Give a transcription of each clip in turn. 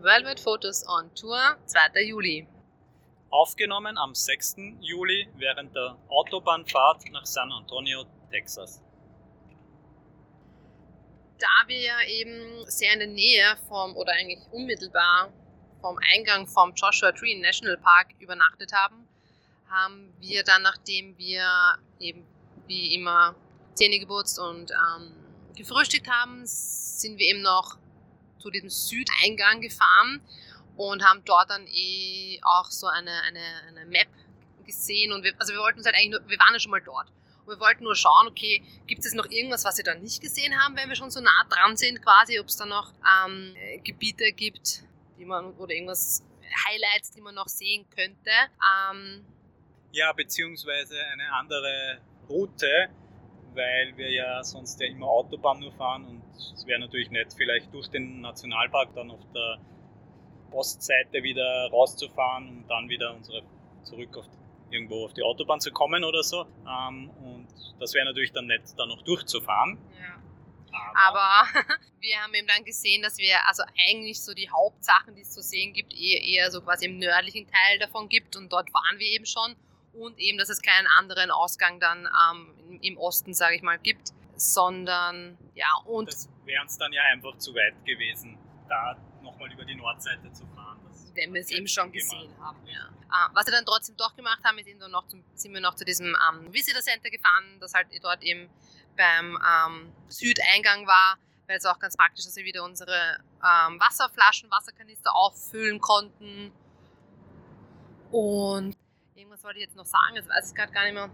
Worldwide Photos on Tour, 2. Juli. Aufgenommen am 6. Juli während der Autobahnfahrt nach San Antonio, Texas. Da wir ja eben sehr in der Nähe vom, oder eigentlich unmittelbar vom Eingang vom Joshua Tree National Park übernachtet haben, haben wir dann, nachdem wir eben wie immer Zähne geputzt und ähm, gefrühstückt haben, sind wir eben noch zu diesem Südeingang gefahren und haben dort dann eh auch so eine, eine, eine Map gesehen. Und wir, also wir wollten uns halt eigentlich nur, wir waren ja schon mal dort. Und wir wollten nur schauen, okay, gibt es noch irgendwas, was wir da nicht gesehen haben, wenn wir schon so nah dran sind, quasi, ob es da noch ähm, Gebiete gibt, die man, oder irgendwas, Highlights, die man noch sehen könnte. Ähm, ja, beziehungsweise eine andere Route, weil wir ja sonst ja immer Autobahn nur fahren und es wäre natürlich nett, vielleicht durch den Nationalpark dann auf der Ostseite wieder rauszufahren und dann wieder unsere zurück auf irgendwo auf die Autobahn zu kommen oder so. Ähm, und das wäre natürlich dann nett, da noch durchzufahren. Ja. Aber, Aber wir haben eben dann gesehen, dass wir also eigentlich so die Hauptsachen, die es zu sehen gibt, eher, eher so quasi im nördlichen Teil davon gibt und dort waren wir eben schon und eben, dass es keinen anderen Ausgang dann ähm, im Osten, sage ich mal, gibt, sondern ja und das wäre uns dann ja einfach zu weit gewesen, da nochmal über die Nordseite zu fahren. wenn wir es eben schon gesehen haben. Ja. Äh, was wir dann trotzdem doch gemacht haben, ist eben noch zum, sind wir noch zu diesem ähm, Visitor Center gefahren, das halt dort eben beim ähm, Südeingang war, weil es auch ganz praktisch, dass wir wieder unsere ähm, Wasserflaschen, Wasserkanister auffüllen konnten. Und irgendwas wollte ich jetzt noch sagen, jetzt weiß ich gerade gar nicht mehr.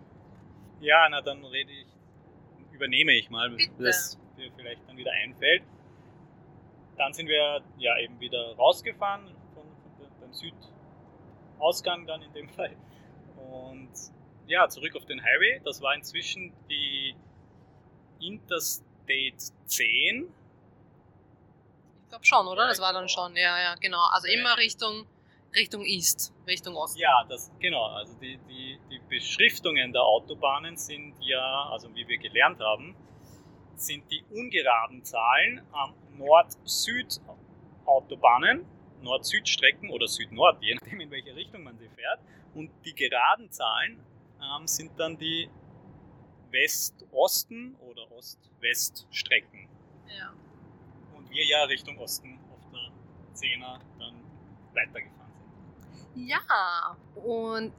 Ja, na dann rede ich, übernehme ich mal, Bitte. was dir vielleicht dann wieder einfällt. Dann sind wir ja eben wieder rausgefahren von, von beim Südausgang dann in dem Fall. Und ja, zurück auf den Highway. Das war inzwischen die Interstate 10. Ich glaube schon, oder? Das war dann schon, ja, ja, genau. Also immer Richtung, Richtung East, Richtung Osten. Ja, das genau. Also die, die, die Beschriftungen der Autobahnen sind ja, also wie wir gelernt haben, sind die ungeraden Zahlen am Nord-Süd-Autobahnen, Nord-Süd-Strecken oder Süd-Nord, je nachdem in welche Richtung man sie fährt. Und die geraden Zahlen ähm, sind dann die West-Osten oder Ost-West-Strecken. Ja. Und wir ja Richtung Osten auf der 10er dann weitergefahren. Ja, und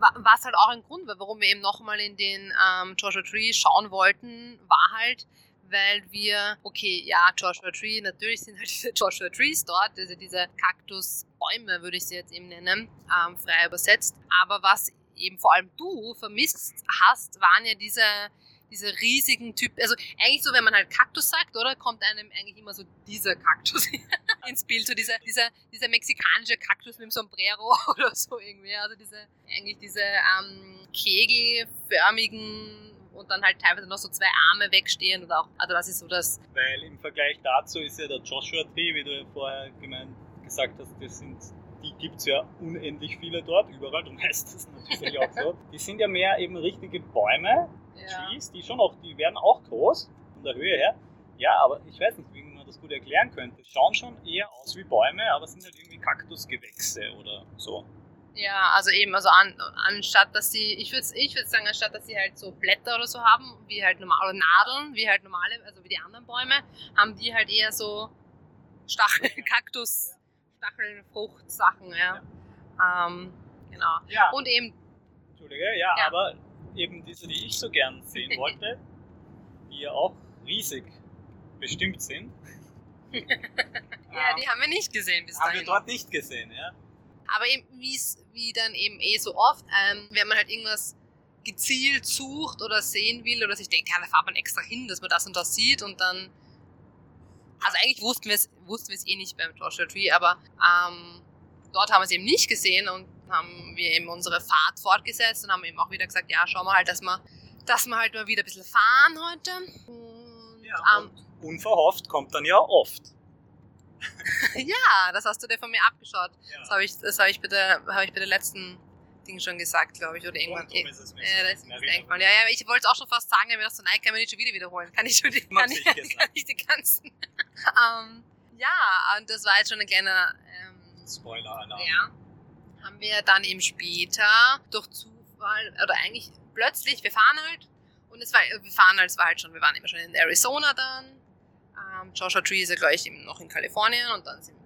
was halt auch ein Grund war, warum wir eben nochmal in den ähm, Joshua Tree schauen wollten, war halt, weil wir, okay, ja, Joshua Tree, natürlich sind halt diese Joshua Trees dort, also diese Kaktusbäume, würde ich sie jetzt eben nennen, ähm, frei übersetzt. Aber was eben vor allem du vermisst hast, waren ja diese, diese riesigen Typen. Also eigentlich so, wenn man halt Kaktus sagt, oder? Kommt einem eigentlich immer so dieser Kaktus ins Bild. So dieser, dieser, dieser mexikanische Kaktus mit dem Sombrero oder so irgendwie. Also diese, eigentlich diese ähm, kegelförmigen und dann halt teilweise noch so zwei Arme wegstehen oder auch, also das ist so das. Weil im Vergleich dazu ist ja der Joshua Tree, wie du vorher gemeint, gesagt hast, das sind die gibt es ja unendlich viele dort, überall, du weißt das natürlich auch so. Die sind ja mehr eben richtige Bäume, Ja. Trees, die schon auch, die werden auch groß von der Höhe her. Ja, aber ich weiß nicht, wie man das gut erklären könnte. Schauen schon eher aus wie Bäume, aber sind halt irgendwie Kaktusgewächse oder so. Ja, also eben, also an, anstatt dass sie, ich würde ich würd sagen, anstatt dass sie halt so Blätter oder so haben, wie halt normale Nadeln, wie halt normale, also wie die anderen Bäume, haben die halt eher so Stachel, Kaktus, Stachelfruchtsachen, ja. Ähm, genau. Ja, Und eben, Entschuldige, ja, Ja. aber eben diese, die ich so gern sehen wollte, die ja auch riesig bestimmt sind. ja, die haben wir nicht gesehen bis haben wir dahin. dort nicht gesehen, ja. Aber eben, wie dann eben eh so oft, ähm, wenn man halt irgendwas gezielt sucht oder sehen will oder sich denkt, ja, da fahrt man extra hin, dass man das und das sieht und dann. Also eigentlich wussten wir es wussten wir es eh nicht beim Joshua Tree, aber ähm, dort haben wir es eben nicht gesehen und haben wir eben unsere Fahrt fortgesetzt und haben eben auch wieder gesagt, ja, schauen wir halt, dass wir, dass wir halt mal wieder ein bisschen fahren heute. Und, ja ähm, und unverhofft kommt dann ja oft. ja, das hast du dir von mir abgeschaut. Ja. Das habe ich, das hab ich, bei der, hab ich bei der letzten Ding schon gesagt, glaube ich, oder irgendwann. Und darum ist es mir so das ist eingefallen. Ja, ja, ich wollte es auch schon fast sagen, aber ich dachte so, nein, kann man nicht schon wieder wiederholen. Kann ich schon die, kann ich, kann ich die ganzen. ähm, ja, und das war jetzt schon ein kleiner Spoiler-Alarm. Ja. Haben wir dann eben später durch Zufall, oder eigentlich plötzlich, wir fahren halt, und es war, wir fahren halt, es war halt schon, wir waren immer schon in Arizona dann. Ähm, Joshua Tree ist ja gleich eben noch in Kalifornien und dann sind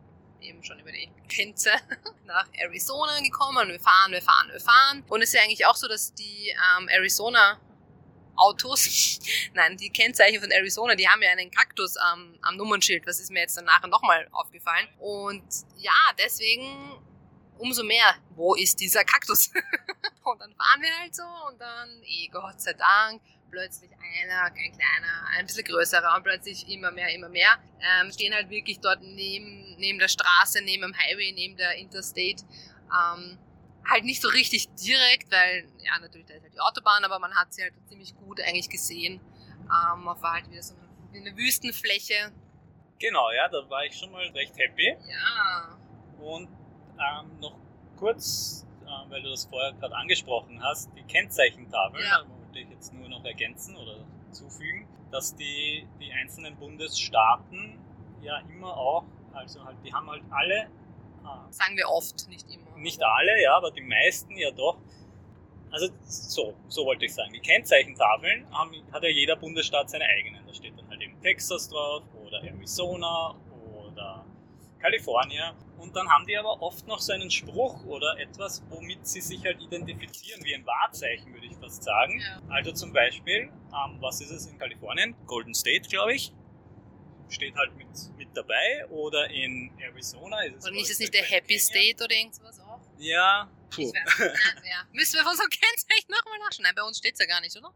wir eben schon über die Grenze nach Arizona gekommen. Wir fahren, wir fahren, wir fahren. Und es ist ja eigentlich auch so, dass die ähm, Arizona Autos, nein, die Kennzeichen von Arizona, die haben ja einen Kaktus am, am Nummernschild. Das ist mir jetzt dann nachher nochmal aufgefallen. Und ja, deswegen umso mehr, wo ist dieser Kaktus? und dann fahren wir halt so und dann, eh Gott sei Dank, plötzlich einer, ein kleiner, ein bisschen größerer und plötzlich immer mehr, immer mehr. Ähm, stehen halt wirklich dort neben, neben der Straße, neben dem Highway, neben der Interstate. Ähm, halt nicht so richtig direkt, weil, ja, natürlich, da ist halt die Autobahn, aber man hat sie halt ziemlich gut eigentlich gesehen. Ähm, man war halt wieder so eine Wüstenfläche. Genau, ja, da war ich schon mal recht happy. Ja. Und ähm, noch kurz, äh, weil du das vorher gerade angesprochen hast, die Kennzeichentafel, Ja. da wollte ich jetzt nur noch ergänzen oder zufügen, dass die, die einzelnen Bundesstaaten ja immer auch, also halt, die haben halt alle, ah, Sagen wir oft, nicht immer. nicht alle, ja, aber die meisten ja doch. Also so, so wollte ich sagen. Die Kennzeichentafeln haben, hat ja jeder Bundesstaat seine eigenen. Da steht dann halt eben Texas drauf oder Arizona oder Kalifornien. Und dann haben die aber oft noch so einen Spruch oder etwas, womit sie sich halt identifizieren, wie ein Wahrzeichen, würde ich fast sagen. Ja. Also zum Beispiel, ähm, was ist es in Kalifornien? Golden State, glaube ich. Steht halt mit, mit dabei. Oder in Arizona ist es. Glaub ist ich, nicht der Happy. State oder irgendwas auch? Ja, Ich puh. weiß ja. Müssen wir von unserem Kennzeichen nochmal nachschauen? Nein, bei uns steht es ja gar nicht, oder?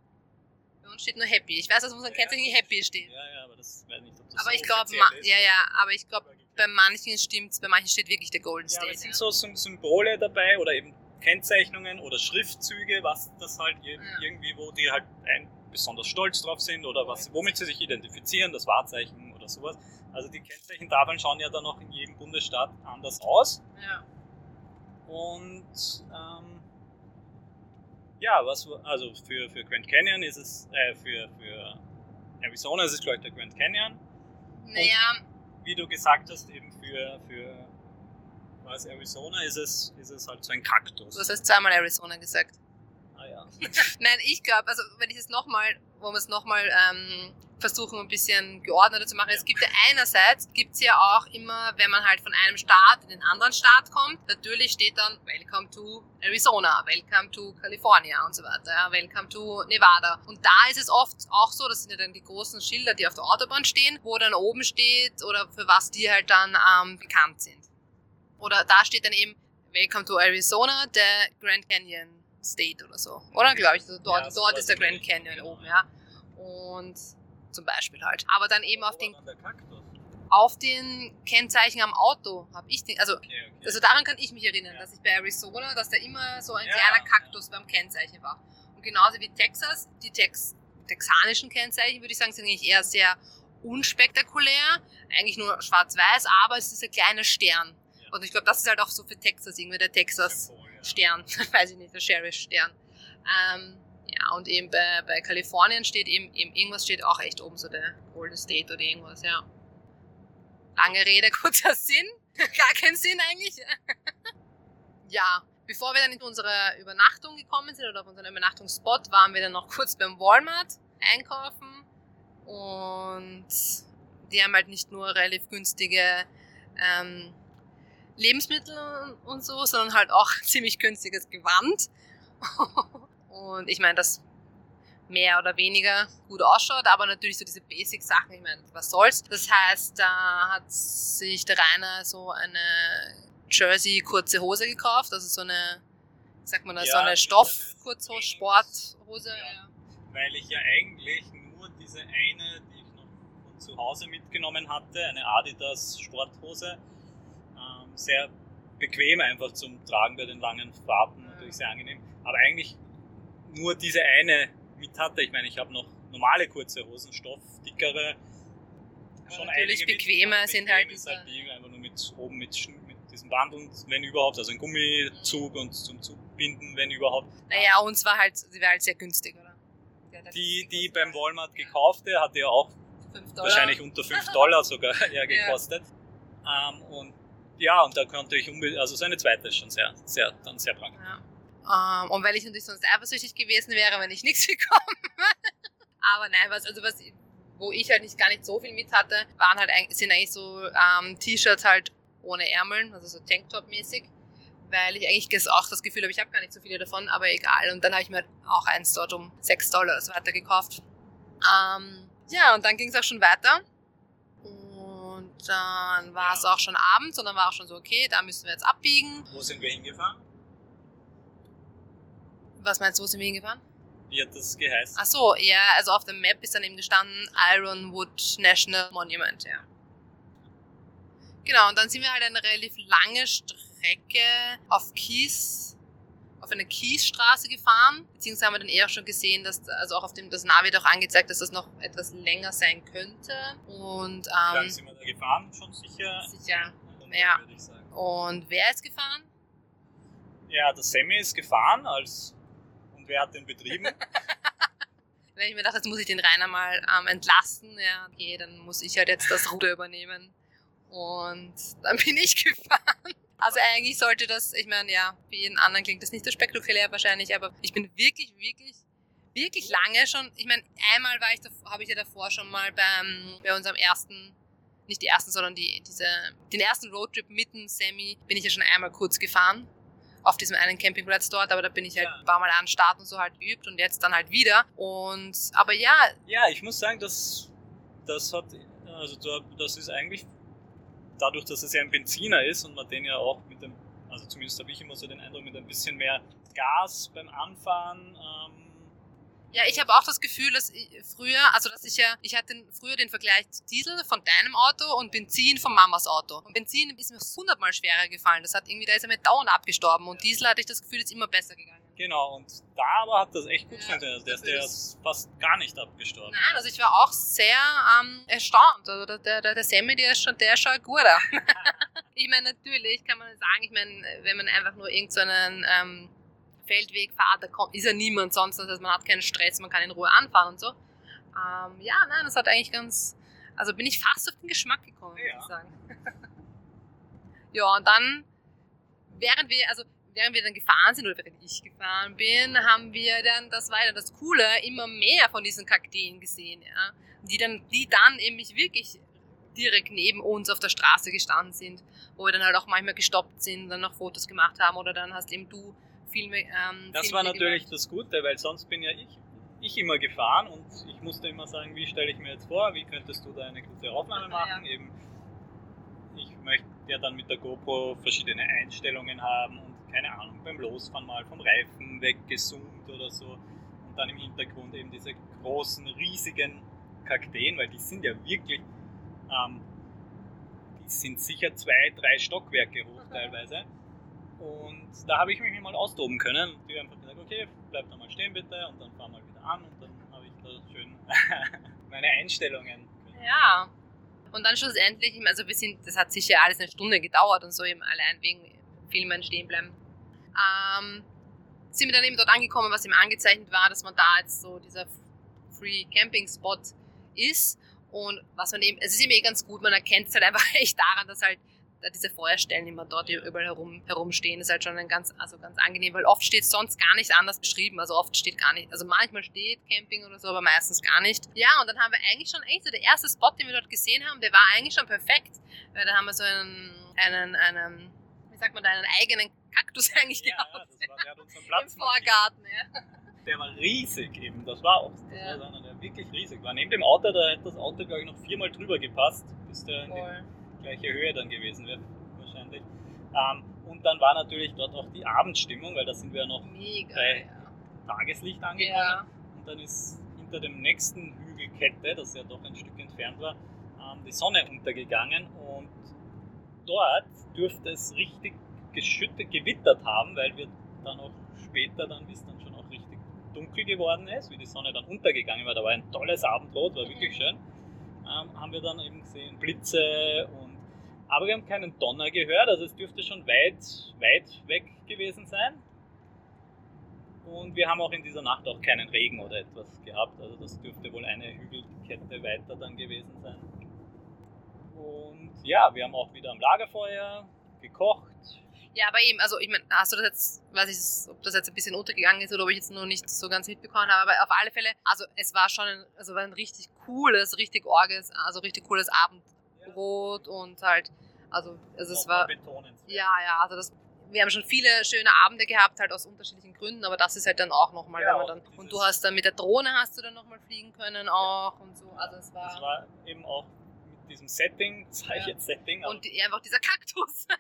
Bei uns steht nur Happy. Ich weiß, dass auf unserem Ja, Kennzeichen Happy steht. Ja, ja, aber das weiß nicht, ob das Aber so ich glaube, ja, ja, aber ich glaube, bei manchen stimmt's, bei manchen steht wirklich der Golden Ja, State. es sind ja. so Sym- Symbole dabei oder eben Kennzeichnungen oder Schriftzüge, was das halt ir- Ja. irgendwie, wo die halt ein, besonders stolz drauf sind oder was, womit sie sich identifizieren, das Wahrzeichen oder sowas. Also die Kennzeichentafeln schauen ja dann auch in jedem Bundesstaat anders aus. Ja. Und ähm, ja, was also für, für Grand Canyon ist es, äh, für, für Arizona ist es glaube ich der Grand Canyon. Naja, Wie du gesagt hast, eben für, für was Arizona ist es, ist es halt so ein Kaktus. du hast jetzt zweimal Arizona gesagt. Ah ja. Nein, ich glaube, also wenn ich es nochmal, wo wir es nochmal ähm, versuchen, ein bisschen geordneter zu machen. Es gibt ja einerseits, gibt's ja auch immer, wenn man halt von einem Staat in den anderen Staat kommt, natürlich steht dann Welcome to Arizona, Welcome to California und so weiter, ja, Welcome to Nevada. Und da ist es oft auch so, das sind ja dann die großen Schilder, die auf der Autobahn stehen, wo dann oben steht oder für was die halt dann ähm, bekannt sind. Oder da steht dann eben Welcome to Arizona, der Grand Canyon State oder so. Oder glaube ich, also dort, Ja, dort ist der Grand Canyon oben, ja. ja. Und zum Beispiel halt. Aber dann eben auf den, auf den Kennzeichen am Auto habe ich den, also, Okay, okay. also daran kann ich mich erinnern, Ja. dass ich bei Arizona, dass da immer so ein Ja, kleiner ja. Kaktus beim Kennzeichen war. Und genauso wie Texas, die Tex texanischen Kennzeichen, würde ich sagen, sind eigentlich eher sehr unspektakulär, eigentlich nur schwarz-weiß, aber es ist ein kleiner Stern. Ja. Und ich glaube, das ist halt auch so für Texas, irgendwie der Texas Symbol, ja. Stern, weiß ich nicht, der Sheriff-Stern. Ähm, ja, und eben bei, bei Kalifornien steht eben, eben irgendwas steht auch echt oben, so der Golden State oder irgendwas, ja. Lange Rede, kurzer Sinn. Gar keinen Sinn eigentlich. ja, bevor wir dann in unsere Übernachtung gekommen sind oder auf unseren Übernachtungsspot, waren wir dann noch kurz beim Walmart einkaufen und die haben halt nicht nur relativ günstige ähm, Lebensmittel und so, sondern halt auch ziemlich günstiges Gewand. Und ich meine, das mehr oder weniger gut ausschaut, aber natürlich so diese Basic-Sachen, ich meine, was soll's. Das heißt, da hat sich der Rainer so eine Jersey kurze Hose gekauft, also so eine, sagt man das, Ja, so eine Stoff-Kurzhose, eine Sporthose. Ja. Ja. Weil ich ja eigentlich nur diese eine, die ich noch von zu Hause mitgenommen hatte, eine Adidas Sporthose, ähm, sehr bequem einfach zum Tragen bei den langen Fahrten, natürlich sehr angenehm. Aber eigentlich nur diese eine mit hatte. Ich meine, ich habe noch normale kurze Hosen, Stoff, dickere. Aber natürlich bequemer mit, aber sind bequem halt ist halt die einfach nur mit oben mit, mit diesem Band und wenn überhaupt, also ein Gummizug und zum Zugbinden, wenn überhaupt. Naja, uns war halt, sie war halt sehr günstig, oder? Die, hat halt Die, die beim Walmart gekaufte, hatte ja auch wahrscheinlich unter 5 Dollar sogar ja, gekostet. Ähm, und ja, und da konnte ich unbedingt, also seine zweite ist schon sehr, sehr, dann sehr blank. Ja. Ähm, und weil ich natürlich sonst eifersüchtig gewesen wäre, wenn ich nichts bekomme. Aber nein, was, also was, wo ich halt nicht gar nicht so viel mit hatte, waren halt, sind eigentlich so ähm, T-Shirts halt ohne Ärmeln, also so Tanktop-mäßig, weil ich eigentlich auch das Gefühl habe, ich habe gar nicht so viele davon, aber egal. Und dann habe ich mir auch eins dort um 6 Dollar so weiter gekauft. Ähm, ja, und dann ging es auch schon weiter. Und dann war es auch schon abends und dann war auch schon so, okay, da müssen wir jetzt abbiegen. Wo sind wir hingefahren? Was meinst du, wo sind wir hingefahren? Wie hat das geheißen? Ach so, ja, also auf dem Map ist dann eben gestanden Ironwood National Monument, ja. Genau, und dann sind wir halt eine relativ lange Strecke auf Kies, auf eine Kiesstraße gefahren, beziehungsweise haben wir dann eher schon gesehen, dass, also auch auf dem, das Navi doch angezeigt, dass das noch etwas länger sein könnte. Und, ähm, Wie lange sind wir da gefahren? Schon sicher? Sicher, ja. Und wer ist gefahren? Ja, der Sammy ist gefahren als wer hat den betrieben? Wenn ich mir dachte, jetzt muss ich den Rainer mal ähm, entlasten, ja, okay, dann muss ich halt jetzt das Ruder übernehmen. Und dann bin ich gefahren. Also eigentlich sollte das, ich meine, ja, für jeden anderen klingt das nicht so spektakulär wahrscheinlich, aber ich bin wirklich, wirklich, wirklich lange schon, ich meine, einmal war ich, habe ich ja davor schon mal beim, bei unserem ersten, nicht die ersten, sondern die, diese, den ersten Roadtrip mitten Semi, bin ich ja schon einmal kurz gefahren auf diesem einen Campingplatz dort, aber da bin ich halt, ja. war mal an Start und so halt geübt und jetzt dann halt wieder. Und, aber ja. Ja, ich muss sagen, das, das hat, also das ist eigentlich, dadurch, dass es ja ein Benziner ist und man den ja auch mit dem, also zumindest habe ich immer so den Eindruck, mit ein bisschen mehr Gas beim Anfahren, ähm, ja, ich habe auch das Gefühl, dass ich früher, also dass ich ja, ich hatte früher den Vergleich Diesel von deinem Auto und Benzin von Mamas Auto. Und Benzin ist mir hundertmal schwerer gefallen. Das hat irgendwie, da ist er mir dauernd abgestorben. Und Diesel hatte ich das Gefühl, ist immer besser gegangen. Genau, und da aber hat das echt gut ja, funktioniert. Der, der ist fast gar nicht abgestorben. Nein, also ich war auch sehr ähm, erstaunt. Also der, der, der Sammy, der ist schon, der ist schon ein guter. ich meine, natürlich kann man sagen, ich meine, wenn man einfach nur irgendeinen so ähm, Feldweg fahrt, da kommt, ist ja niemand sonst, das heißt, man hat keinen Stress, man kann in Ruhe anfahren und so. Ähm, ja, nein, das hat eigentlich ganz, also bin ich fast auf den Geschmack gekommen, ja. ich sagen. ja, und dann, während wir, also während wir dann gefahren sind oder während ich gefahren bin, haben wir dann, das war ja das Coole, immer mehr von diesen Kakteen gesehen, ja. Die dann, die dann eben wirklich direkt neben uns auf der Straße gestanden sind, wo wir dann halt auch manchmal gestoppt sind, dann noch Fotos gemacht haben oder dann hast eben du viel mehr. Ähm, das war natürlich gemacht. das Gute, weil sonst bin ja ich, ich immer gefahren und ich musste immer sagen, wie stelle ich mir jetzt vor, wie könntest du da eine gute Aufnahme machen. Ja. Eben, ich möchte ja dann mit der GoPro verschiedene Einstellungen haben und keine Ahnung, beim Losfahren mal vom Reifen weggezoomt oder so. Und dann im Hintergrund eben diese großen, riesigen Kakteen, weil die sind ja wirklich, ähm, die sind sicher zwei, drei Stockwerke hoch teilweise. Und da habe ich mich mal austoben können. Die haben einfach gesagt, okay, bleib da mal stehen bitte und dann fahr mal wieder an und dann habe ich da schön meine Einstellungen. Ja. Und dann schlussendlich, also wir sind, das hat sicher alles eine Stunde gedauert und so eben allein wegen Filmen stehen bleiben. Ähm, sind wir dann eben dort angekommen, was eben angezeichnet war, dass man da jetzt so dieser Free Camping Spot ist. Und was man eben, es ist eben eh ganz gut, man erkennt es halt einfach echt daran, dass halt diese Feuerstellen immer dort überall herum, herumstehen, ist halt schon ein ganz, also ganz angenehm, weil oft steht sonst gar nicht anders beschrieben. Also oft steht gar nicht, also manchmal steht Camping oder so, aber meistens gar nicht. Ja, und dann haben wir eigentlich schon, eigentlich so der erste Spot, den wir dort gesehen haben, der war eigentlich schon perfekt, weil da haben wir so einen, einen, einen wie sagt man da, einen eigenen Kaktus eigentlich ja, gehabt. Ja, das war, der hat unseren Platz Im Vorgarten, ja. Der war riesig eben, das war auch, das ja. war einer, der wirklich riesig war. Neben dem Auto, da hätte das Auto, glaube ich, noch viermal drüber gepasst, bis der in den gleiche Höhe dann gewesen wäre, wahrscheinlich. Ähm, und dann war natürlich dort auch die Abendstimmung, weil da sind wir noch Mega, bei ja. Tageslicht angekommen. Ja. Und dann ist hinter dem nächsten Hügelkette, das ja doch ein Stück entfernt war, ähm, die Sonne untergegangen. Und dort dürfte es richtig geschüttet, gewittert haben, weil wir dann auch später dann, bis dann schon auch richtig dunkel geworden ist, wie die Sonne dann untergegangen war. Da war ein tolles Abendrot, war wirklich schön. Ähm, haben wir dann eben gesehen Blitze und aber wir haben keinen Donner gehört, also es dürfte schon weit, weit weg gewesen sein. Und wir haben auch in dieser Nacht auch keinen Regen oder etwas gehabt, also das dürfte wohl eine Hügelkette weiter dann gewesen sein. Und ja, wir haben auch wieder am Lagerfeuer gekocht. Ja, aber eben, also ich meine, hast du das jetzt, weiß ich, ob das jetzt ein bisschen untergegangen ist oder ob ich jetzt nur nicht so ganz mitbekommen habe, aber auf alle Fälle, also es war schon ein, also war ein richtig cooles, richtig orges, also richtig cooles Abendbrot ja. und halt, also, also es war, ja, ja, also das, wir haben schon viele schöne Abende gehabt, halt aus unterschiedlichen Gründen, aber das ist halt dann auch nochmal, ja, wenn man dann, und du hast dann mit der Drohne hast du dann nochmal fliegen können auch und so, also es war. Es war eben auch mit diesem Setting, sage ich jetzt Setting. Und die, einfach dieser Kaktus.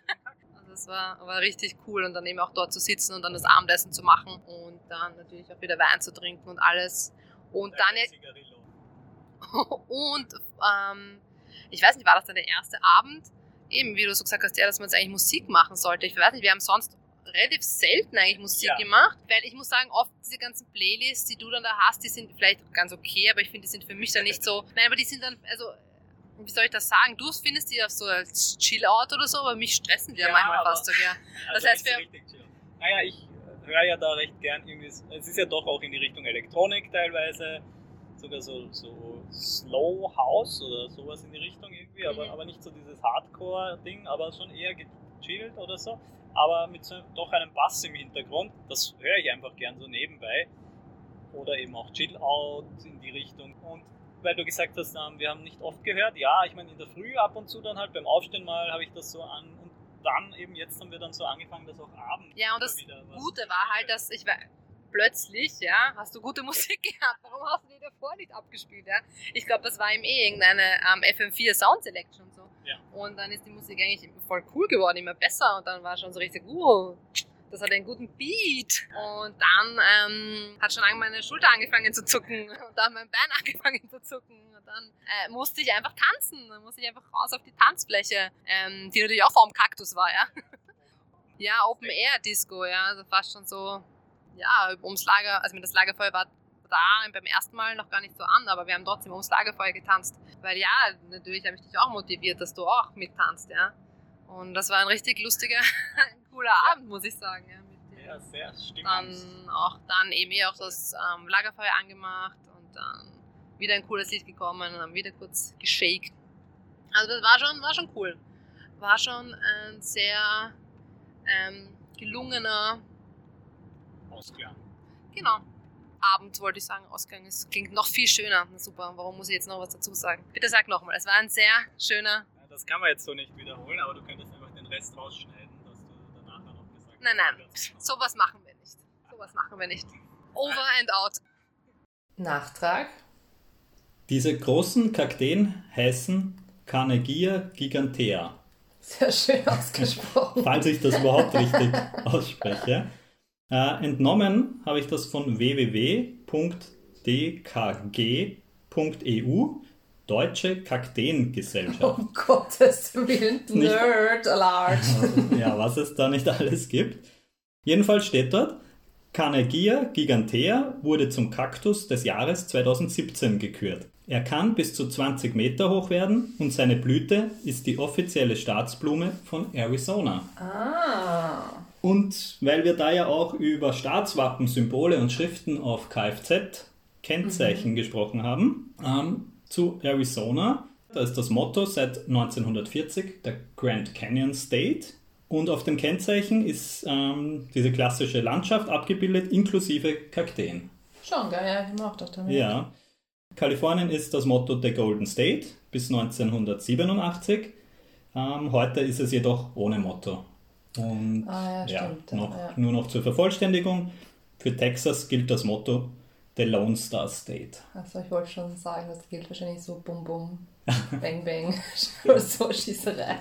Das war, war richtig cool und dann eben auch dort zu sitzen und dann das Abendessen zu machen und dann natürlich auch wieder Wein zu trinken und alles. Und dann jetzt. und ähm, ich weiß nicht, war das dann der erste Abend? Eben, wie du so gesagt hast, ja, dass man jetzt eigentlich Musik machen sollte. Ich weiß nicht, wir haben sonst relativ selten eigentlich Musik ja. gemacht, weil ich muss sagen, oft diese ganzen Playlists, die du dann da hast, die sind vielleicht ganz okay, aber ich finde, die sind für mich dann nicht so, nein, aber die sind dann, also wie soll ich das sagen? Du findest die auf so als Chill-Out oder so, aber mich stressen die ja, ja manchmal fast sogar. Das also heißt, wir. Naja, ich höre ja da recht gern irgendwie. Es ist ja doch auch in die Richtung Elektronik teilweise, sogar so, so Slow House oder sowas in die Richtung irgendwie, aber, mhm. aber nicht so dieses Hardcore-Ding, aber schon eher gechillt oder so. Aber mit so, doch einem Bass im Hintergrund, das höre ich einfach gern so nebenbei. Oder eben auch Chill-Out in die Richtung. Und weil du gesagt hast, ähm, wir haben nicht oft gehört. Ja, ich meine, in der Früh ab und zu dann halt beim Aufstehen mal habe ich das so an und dann eben jetzt haben wir dann so angefangen, dass auch abends. Ja, und das Gute war halt, dass ich war, plötzlich, ja, hast du gute Musik gehabt. Warum hast du die davor nicht abgespielt, ja? Ich glaube, das war eben eh irgendeine ähm, FM4 Sound Selection und so. Ja. Und dann ist die Musik eigentlich voll cool geworden, immer besser und dann war schon so richtig, uh, das hat einen guten Beat. Und dann ähm, hat schon lange meine Schulter angefangen zu zucken und dann mein Bein angefangen zu zucken. Und dann äh, musste ich einfach tanzen. Dann musste ich einfach raus auf die Tanzfläche, ähm, die natürlich auch vor dem Kaktus war, ja. ja, Open Air Disco, ja. Also fast schon so, ja, ums Lager, also das Lagerfeuer war da beim ersten Mal noch gar nicht so an, aber wir haben trotzdem ums Lagerfeuer getanzt. Weil ja, natürlich habe ich dich auch motiviert, dass du auch mittanzt, ja. Und das war ein richtig lustiger, cooler Abend, muss ich sagen. Ja, ja sehr stimmig. Dann auch dann eben eh auch das ähm, Lagerfeuer angemacht und dann wieder ein cooles Lied gekommen und dann wieder kurz geshaked. Also das war schon, war schon cool. War schon ein sehr ähm, gelungener Ausklang. Genau. Abend wollte ich sagen, Ausgang. Es klingt noch viel schöner. Super, warum muss ich jetzt noch was dazu sagen? Bitte sag nochmal, es war ein sehr schöner. Ja, das kann man jetzt so nicht wiederholen, aber du könntest einfach den Rest rausschneiden. Nein, nein, sowas machen wir nicht. Sowas machen wir nicht. Over and out. Nachtrag. Diese großen Kakteen heißen Carnegia gigantea. Sehr schön ausgesprochen. Falls ich das überhaupt richtig ausspreche. Äh, entnommen habe ich das von www.dkg.eu, Deutsche Kakteengesellschaft. Um Gottes Willen, Nerd Alert. ja, was es da nicht alles gibt. Jedenfalls steht dort, Carnegia gigantea wurde zum Kaktus des Jahres 2017 gekürt. Er kann bis zu 20 Meter hoch werden und seine Blüte ist die offizielle Staatsblume von Arizona. Ah. Und weil wir da ja auch über Staatswappen, Symbole und Schriften auf Kfz Kennzeichen mhm. gesprochen haben, ähm, zu Arizona. Da ist das Motto seit 1940 der Grand Canyon State. Und auf dem Kennzeichen ist ähm, diese klassische Landschaft abgebildet, inklusive Kakteen. Schon, geil, ja, ich mag das damit. Ja. Kalifornien ist das Motto der Golden State bis 1987. Ähm, heute ist es jedoch ohne Motto. Und ah, ja, ja, noch, ja. nur noch zur Vervollständigung. Für Texas gilt das Motto The Lone Star State. Also ich wollte schon sagen, das gilt wahrscheinlich so Bum Bum, Bang Bang, so Schießerei.